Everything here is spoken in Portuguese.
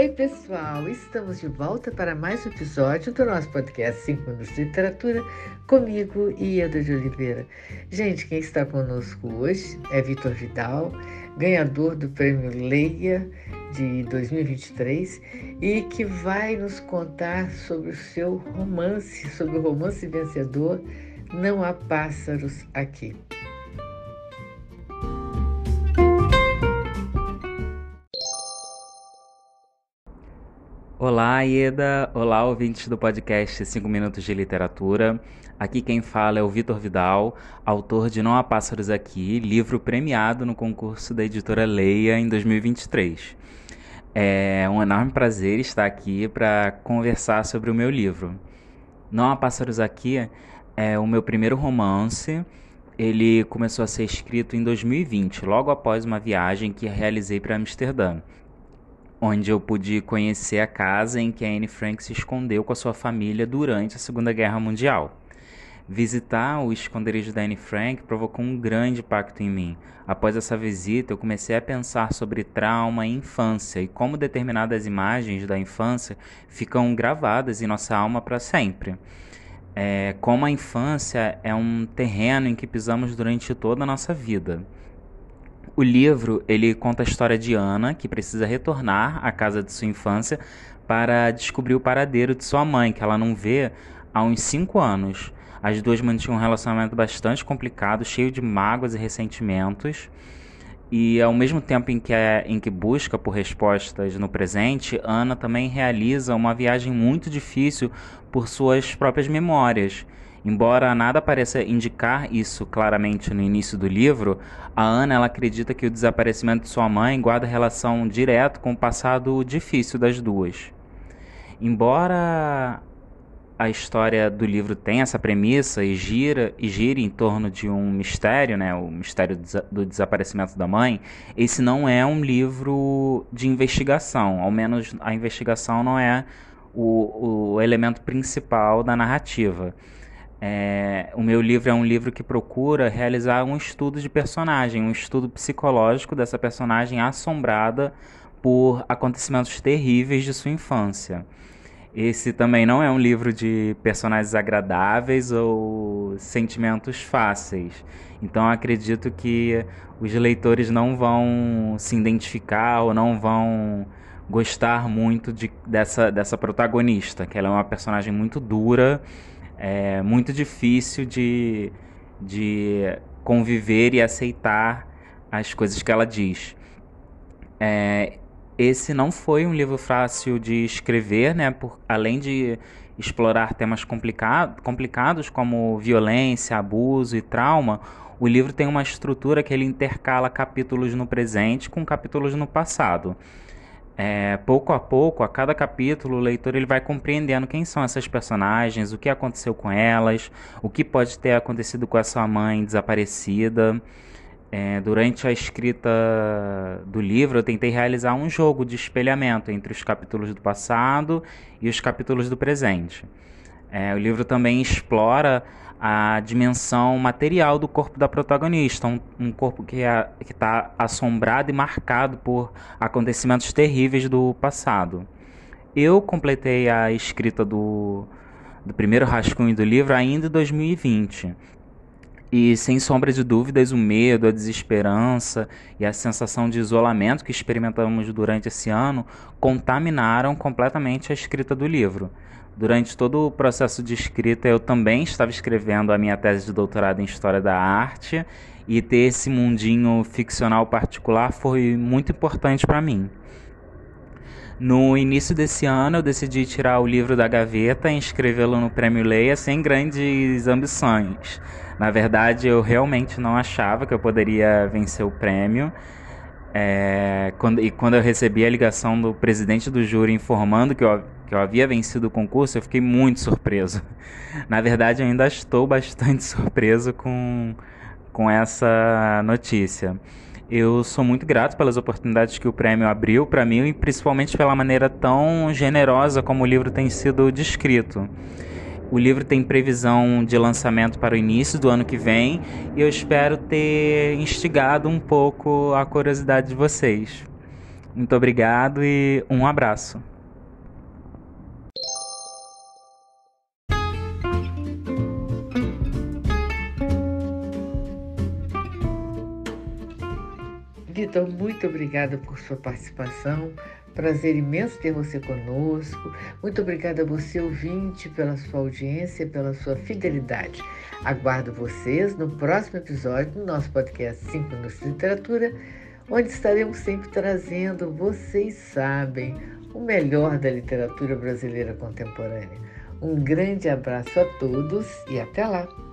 Oi, pessoal! Estamos de volta para mais um episódio do nosso podcast 5 Minutos de Literatura, comigo e Edo de Oliveira. Gente, quem está conosco hoje é Vitor Vidal, ganhador do prêmio Leia de 2023 e que vai nos contar sobre o seu romance, sobre o romance vencedor Não Há Pássaros Aqui. Olá, Ieda. Olá, ouvintes do podcast 5 Minutos de Literatura. Aqui quem fala é o Vitor Vidal, autor de Não Há Pássaros Aqui, livro premiado no concurso da editora Leia em 2023. É um enorme prazer estar aqui para conversar sobre o meu livro. Não Há Pássaros Aqui é o meu primeiro romance. Ele começou a ser escrito em 2020, logo após uma viagem que realizei para Amsterdã onde eu pude conhecer a casa em que a Anne Frank se escondeu com a sua família durante a Segunda Guerra Mundial. Visitar o esconderijo da Anne Frank provocou um grande impacto em mim. Após essa visita, eu comecei a pensar sobre trauma e infância e como determinadas imagens da infância ficam gravadas em nossa alma para sempre. É, como a infância é um terreno em que pisamos durante toda a nossa vida. O livro ele conta a história de Ana, que precisa retornar à casa de sua infância para descobrir o paradeiro de sua mãe, que ela não vê há uns cinco anos. As duas mantinham um relacionamento bastante complicado, cheio de mágoas e ressentimentos. E ao mesmo tempo em que, é, em que busca por respostas no presente, Ana também realiza uma viagem muito difícil por suas próprias memórias. Embora nada pareça indicar isso claramente no início do livro, a Ana ela acredita que o desaparecimento de sua mãe guarda relação direta com o passado difícil das duas. Embora a história do livro tenha essa premissa e gira e gire em torno de um mistério, né, o mistério do desaparecimento da mãe, esse não é um livro de investigação, ao menos a investigação não é o, o elemento principal da narrativa. É, o meu livro é um livro que procura realizar um estudo de personagem, um estudo psicológico dessa personagem assombrada por acontecimentos terríveis de sua infância. Esse também não é um livro de personagens agradáveis ou sentimentos fáceis. Então acredito que os leitores não vão se identificar ou não vão gostar muito de, dessa, dessa protagonista, que ela é uma personagem muito dura é muito difícil de, de conviver e aceitar as coisas que ela diz. É, esse não foi um livro fácil de escrever, né? Por, além de explorar temas complicado, complicados como violência, abuso e trauma, o livro tem uma estrutura que ele intercala capítulos no presente com capítulos no passado é, pouco a pouco, a cada capítulo, o leitor ele vai compreendendo quem são essas personagens, o que aconteceu com elas, o que pode ter acontecido com a sua mãe desaparecida. É, durante a escrita do livro, eu tentei realizar um jogo de espelhamento entre os capítulos do passado e os capítulos do presente. É, o livro também explora a dimensão material do corpo da protagonista, um, um corpo que é, está assombrado e marcado por acontecimentos terríveis do passado. Eu completei a escrita do, do primeiro rascunho do livro ainda em 2020. E sem sombra de dúvidas, o medo, a desesperança e a sensação de isolamento que experimentamos durante esse ano contaminaram completamente a escrita do livro. Durante todo o processo de escrita, eu também estava escrevendo a minha tese de doutorado em História da Arte e ter esse mundinho ficcional particular foi muito importante para mim. No início desse ano, eu decidi tirar o livro da gaveta e inscrevê-lo no Prêmio Leia sem grandes ambições. Na verdade, eu realmente não achava que eu poderia vencer o prêmio. É, quando, e quando eu recebi a ligação do presidente do júri informando que eu, que eu havia vencido o concurso, eu fiquei muito surpreso. Na verdade, ainda estou bastante surpreso com, com essa notícia. Eu sou muito grato pelas oportunidades que o prêmio abriu para mim e principalmente pela maneira tão generosa como o livro tem sido descrito. O livro tem previsão de lançamento para o início do ano que vem e eu espero ter instigado um pouco a curiosidade de vocês. Muito obrigado e um abraço. Vitor, muito obrigada por sua participação. Prazer imenso ter você conosco. Muito obrigada a você, ouvinte, pela sua audiência, pela sua fidelidade. Aguardo vocês no próximo episódio do nosso podcast 5 Minutos de Literatura, onde estaremos sempre trazendo, vocês sabem, o melhor da literatura brasileira contemporânea. Um grande abraço a todos e até lá!